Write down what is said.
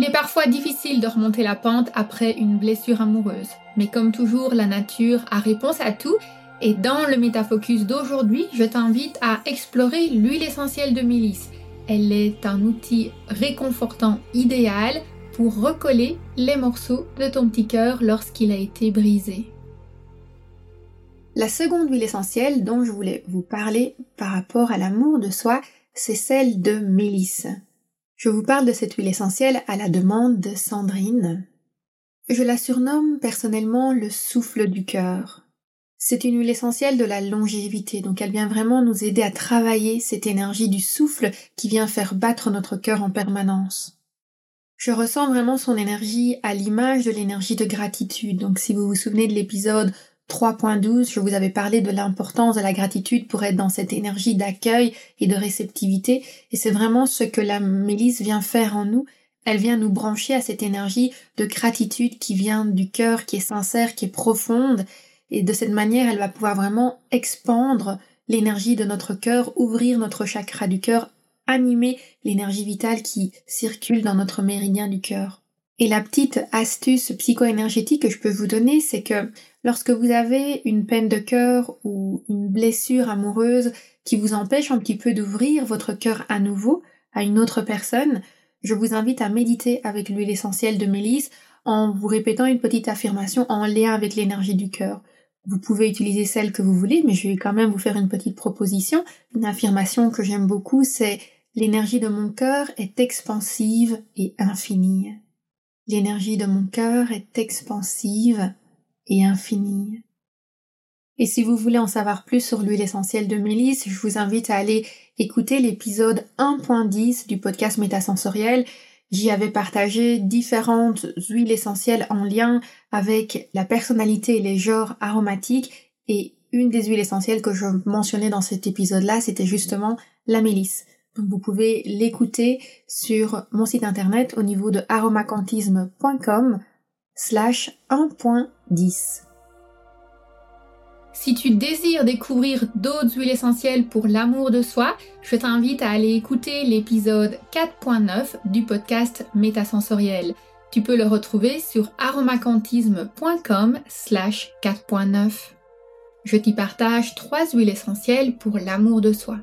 Il est parfois difficile de remonter la pente après une blessure amoureuse, mais comme toujours, la nature a réponse à tout et dans le Métafocus d'aujourd'hui, je t'invite à explorer l'huile essentielle de mélisse. Elle est un outil réconfortant idéal pour recoller les morceaux de ton petit cœur lorsqu'il a été brisé. La seconde huile essentielle dont je voulais vous parler par rapport à l'amour de soi, c'est celle de mélisse. Je vous parle de cette huile essentielle à la demande de Sandrine. Je la surnomme personnellement le souffle du cœur. C'est une huile essentielle de la longévité, donc elle vient vraiment nous aider à travailler cette énergie du souffle qui vient faire battre notre cœur en permanence. Je ressens vraiment son énergie à l'image de l'énergie de gratitude. Donc si vous vous souvenez de l'épisode 3.12, je vous avais parlé de l'importance de la gratitude pour être dans cette énergie d'accueil et de réceptivité. Et c'est vraiment ce que la mélisse vient faire en nous. Elle vient nous brancher à cette énergie de gratitude qui vient du cœur, qui est sincère, qui est profonde. Et de cette manière, elle va pouvoir vraiment expandre l'énergie de notre cœur, ouvrir notre chakra du cœur, animer l'énergie vitale qui circule dans notre méridien du cœur. Et la petite astuce psycho-énergétique que je peux vous donner, c'est que lorsque vous avez une peine de cœur ou une blessure amoureuse qui vous empêche un petit peu d'ouvrir votre cœur à nouveau à une autre personne, je vous invite à méditer avec l'huile essentielle de mélisse en vous répétant une petite affirmation en lien avec l'énergie du cœur. Vous pouvez utiliser celle que vous voulez, mais je vais quand même vous faire une petite proposition. Une affirmation que j'aime beaucoup, c'est l'énergie de mon cœur est expansive et infinie. L'énergie de mon cœur est expansive et infinie. Et si vous voulez en savoir plus sur l'huile essentielle de mélisse, je vous invite à aller écouter l'épisode 1.10 du podcast Métasensoriel. J'y avais partagé différentes huiles essentielles en lien avec la personnalité et les genres aromatiques et une des huiles essentielles que je mentionnais dans cet épisode-là, c'était justement la mélisse vous pouvez l'écouter sur mon site internet au niveau de aromacantisme.com slash 1.10. Si tu désires découvrir d'autres huiles essentielles pour l'amour de soi, je t'invite à aller écouter l'épisode 4.9 du podcast Métasensoriel. Tu peux le retrouver sur aromacantisme.com slash 4.9. Je t'y partage trois huiles essentielles pour l'amour de soi.